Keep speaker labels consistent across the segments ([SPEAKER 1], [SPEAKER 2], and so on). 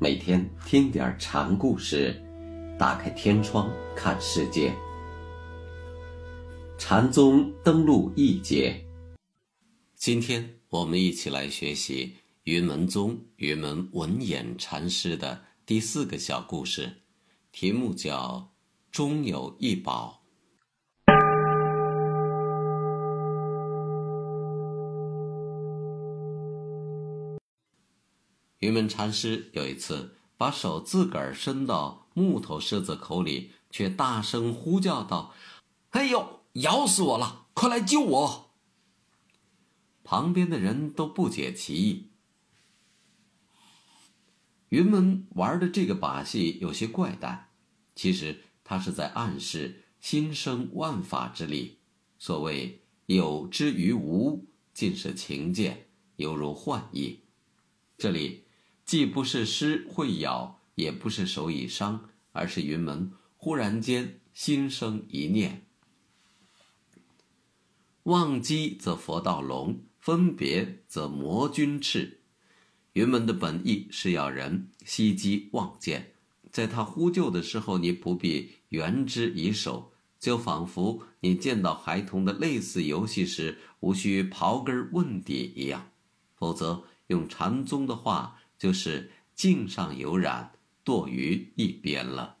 [SPEAKER 1] 每天听点禅故事，打开天窗看世界。禅宗登陆一节，今天我们一起来学习云门宗云门文偃禅师的第四个小故事，题目叫“终有一宝”。云门禅师有一次把手自个儿伸到木头狮子口里，却大声呼叫道：“哎呦，咬死我了！快来救我！”旁边的人都不解其意。云门玩的这个把戏有些怪诞，其实他是在暗示心生万法之力。所谓“有之于无”，尽是情见，犹如幻意。这里。既不是狮会咬，也不是手已伤，而是云门忽然间心生一念：忘机则佛道龙，分别则魔君赤。云门的本意是要人息机忘见，在他呼救的时候，你不必援之以手，就仿佛你见到孩童的类似游戏时，无需刨根问底一样。否则，用禅宗的话。就是镜上有染，堕于一边了。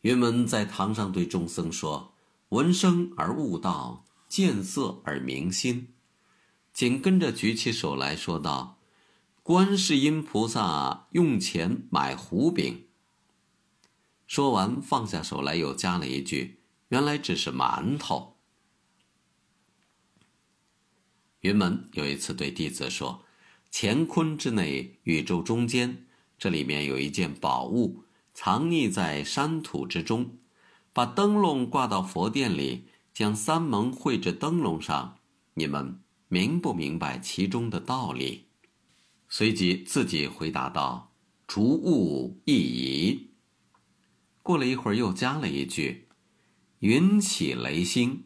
[SPEAKER 1] 云门在堂上对众僧说：“闻声而悟道，见色而明心。”紧跟着举起手来说道：“观世音菩萨用钱买糊饼。”说完放下手来，又加了一句：“原来只是馒头。”云门有一次对弟子说。乾坤之内，宇宙中间，这里面有一件宝物，藏匿在山土之中。把灯笼挂到佛殿里，将三盟绘至灯笼上，你们明不明白其中的道理？随即自己回答道：“逐物一移。”过了一会儿，又加了一句：“云起雷星。”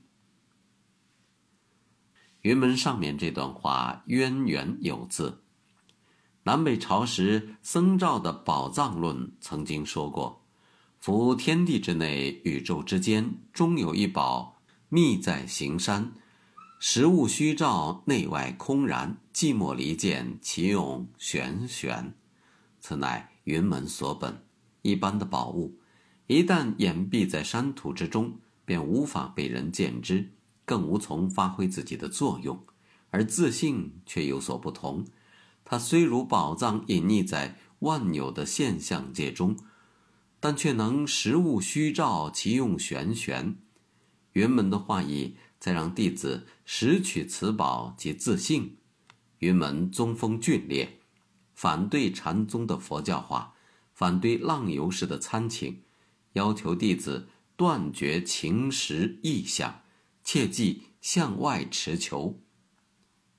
[SPEAKER 1] 云门上面这段话渊源有字。南北朝时，僧肇的《宝藏论》曾经说过：“夫天地之内，宇宙之间，终有一宝，秘在形山。实物虚照，内外空然，寂寞离间，其用玄玄。此乃云门所本。一般的宝物，一旦掩蔽在山土之中，便无法被人见之。”更无从发挥自己的作用，而自信却有所不同。它虽如宝藏隐匿在万有的现象界中，但却能实物虚照，其用玄玄。云门的话意，在让弟子拾取此宝及自信。云门宗风峻烈，反对禅宗的佛教化，反对浪游式的参请，要求弟子断绝情识意象。切记向外持求，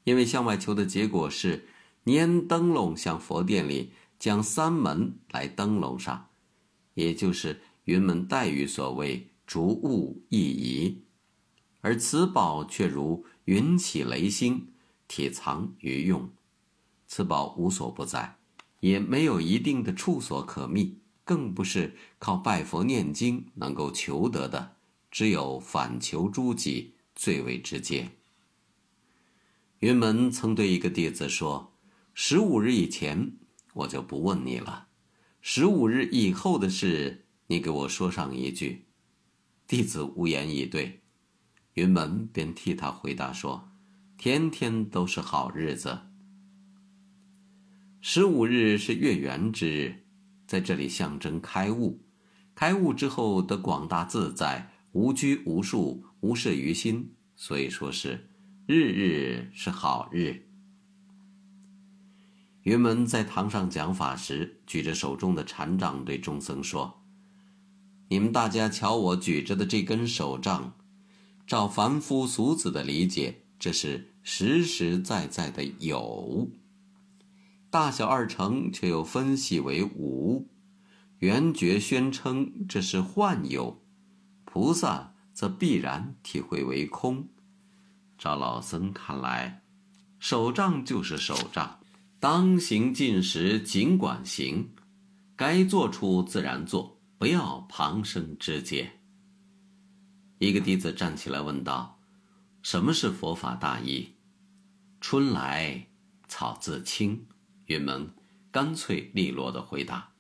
[SPEAKER 1] 因为向外求的结果是拈灯笼向佛殿里将三门来灯笼上，也就是云门黛玉所谓逐物一移，而此宝却如云起雷星，体藏于用。此宝无所不在，也没有一定的处所可觅，更不是靠拜佛念经能够求得的。只有反求诸己最为直接。云门曾对一个弟子说：“十五日以前，我就不问你了；十五日以后的事，你给我说上一句。”弟子无言以对，云门便替他回答说：“天天都是好日子。十五日是月圆之日，在这里象征开悟，开悟之后得广大自在。”无拘无束，无事于心，所以说是日日是好日。云门在堂上讲法时，举着手中的禅杖对众僧说：“你们大家瞧，我举着的这根手杖，照凡夫俗子的理解，这是实实在在的有；大小二乘却又分析为无；圆觉宣称这是幻有。”菩萨则必然体会为空。照老僧看来，手杖就是手杖，当行进时尽管行，该做出自然做，不要旁生枝节。一个弟子站起来问道：“什么是佛法大义？”春来草自青，云门干脆利落的回答：“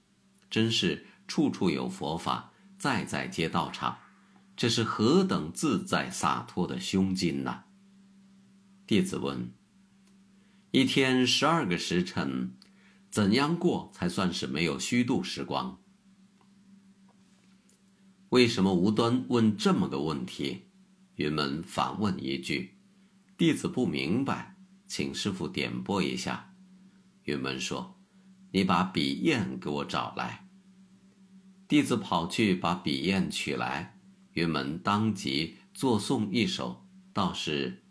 [SPEAKER 1] 真是处处有佛法，在在皆道场。这是何等自在洒脱的胸襟呐！”弟子问：“一天十二个时辰，怎样过才算是没有虚度时光？”为什么无端问这么个问题？云门反问一句：“弟子不明白。”请师傅点拨一下。云门说：“你把笔砚给我找来。”弟子跑去把笔砚取来，云门当即作诵一首，道是：“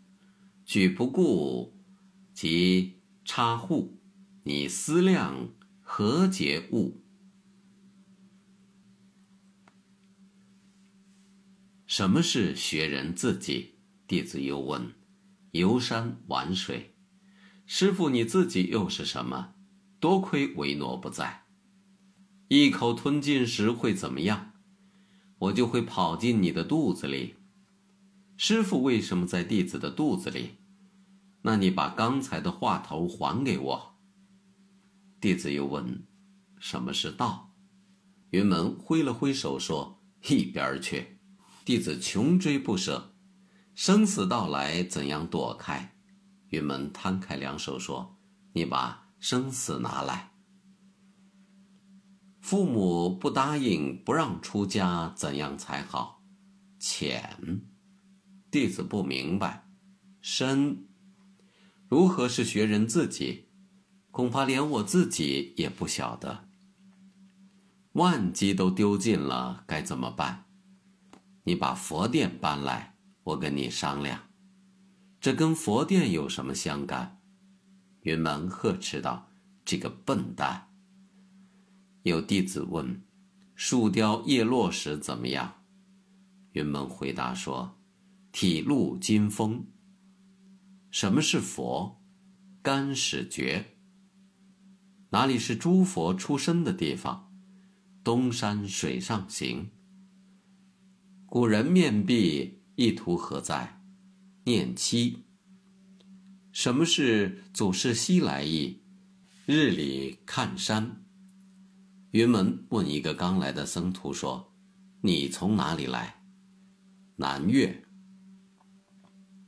[SPEAKER 1] 举不顾，即插户，你思量何解物？”什么是学人自己？弟子又问：“游山玩水。”师傅，你自己又是什么？多亏维诺不在，一口吞进时会怎么样？我就会跑进你的肚子里。师傅为什么在弟子的肚子里？那你把刚才的话头还给我。弟子又问：“什么是道？”云门挥了挥手说：“一边去！”弟子穷追不舍，生死到来，怎样躲开？云门摊开两手说：“你把生死拿来。父母不答应不让出家，怎样才好？浅，弟子不明白。深，如何是学人自己？恐怕连我自己也不晓得。万机都丢尽了，该怎么办？你把佛殿搬来，我跟你商量。”这跟佛殿有什么相干？云门呵斥道：“这个笨蛋！”有弟子问：“树雕叶落时怎么样？”云门回答说：“体露金风。”什么是佛？干始觉。哪里是诸佛出生的地方？东山水上行。古人面壁，意图何在？念七。什么是祖师西来意？日里看山。云门问一个刚来的僧徒说：“你从哪里来？”南岳。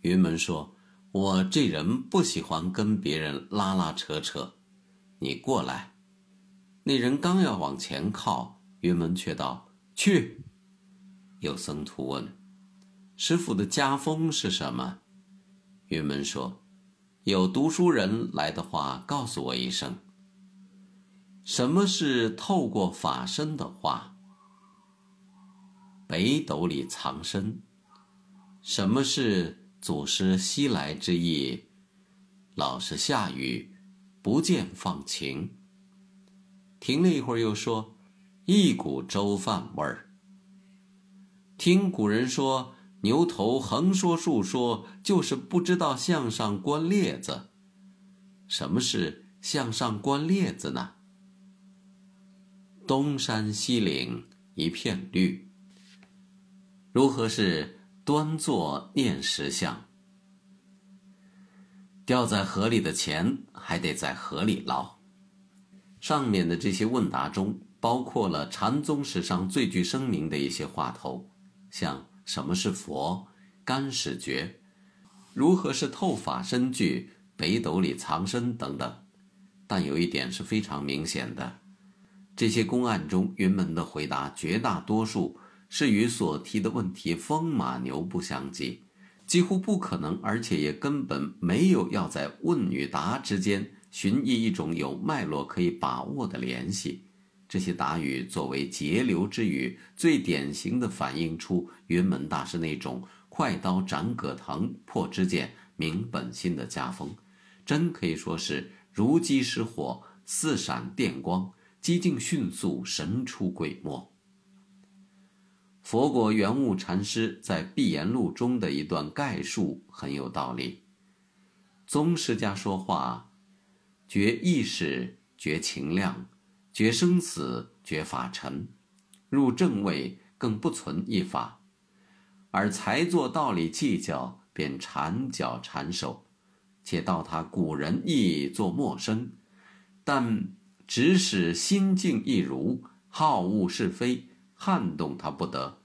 [SPEAKER 1] 云门说：“我这人不喜欢跟别人拉拉扯扯，你过来。”那人刚要往前靠，云门却道：“去。”有僧徒问。师傅的家风是什么？云门说：“有读书人来的话，告诉我一声。什么是透过法身的话？北斗里藏身。什么是祖师西来之意？老是下雨，不见放晴。停了一会儿，又说：一股粥饭味儿。听古人说。”牛头横说竖说，就是不知道向上观列子。什么是向上观列子呢？东山西岭一片绿。如何是端坐念石像？掉在河里的钱还得在河里捞。上面的这些问答中，包括了禅宗史上最具声名的一些话头，像。什么是佛？干始觉？如何是透法身具？北斗里藏身等等。但有一点是非常明显的：这些公案中，云门的回答绝大多数是与所提的问题风马牛不相及，几乎不可能，而且也根本没有要在问与答之间寻觅一种有脉络可以把握的联系。这些答语作为节流之语，最典型的反映出云门大师那种快刀斩葛藤、破之剑明本心的家风，真可以说是如饥似火、似闪电光，机境迅速、神出鬼没。佛果圆悟禅师在《碧岩录》中的一段概述很有道理：宗师家说话，绝意识，绝情量，绝生死，绝法尘。入正位，更不存一法，而才做道理计较，便缠脚缠手，且道他古人亦作陌生，但只使心境一如，好恶是非撼动他不得。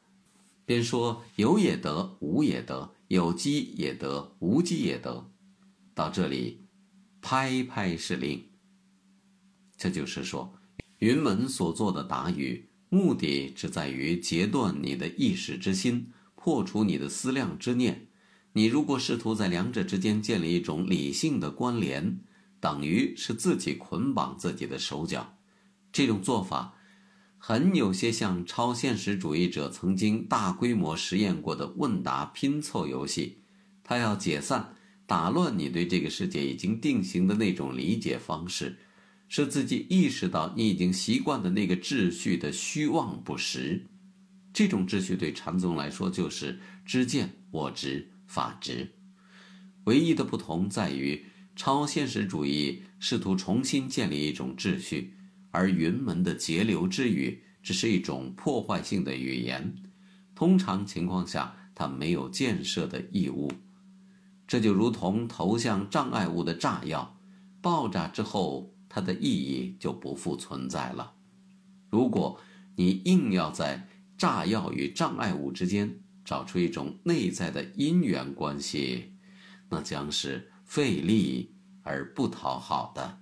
[SPEAKER 1] 便说有也得，无也得；有机也得，无机也得。到这里，拍拍是令。这就是说，云门所做的答语，目的只在于截断你的意识之心，破除你的思量之念。你如果试图在两者之间建立一种理性的关联，等于是自己捆绑自己的手脚。这种做法。很有些像超现实主义者曾经大规模实验过的问答拼凑游戏，他要解散、打乱你对这个世界已经定型的那种理解方式，使自己意识到你已经习惯的那个秩序的虚妄不实。这种秩序对禅宗来说就是知见、我执、法执。唯一的不同在于，超现实主义试图重新建立一种秩序。而云门的节流之语只是一种破坏性的语言，通常情况下，它没有建设的义务。这就如同投向障碍物的炸药，爆炸之后，它的意义就不复存在了。如果你硬要在炸药与障碍物之间找出一种内在的因缘关系，那将是费力而不讨好的。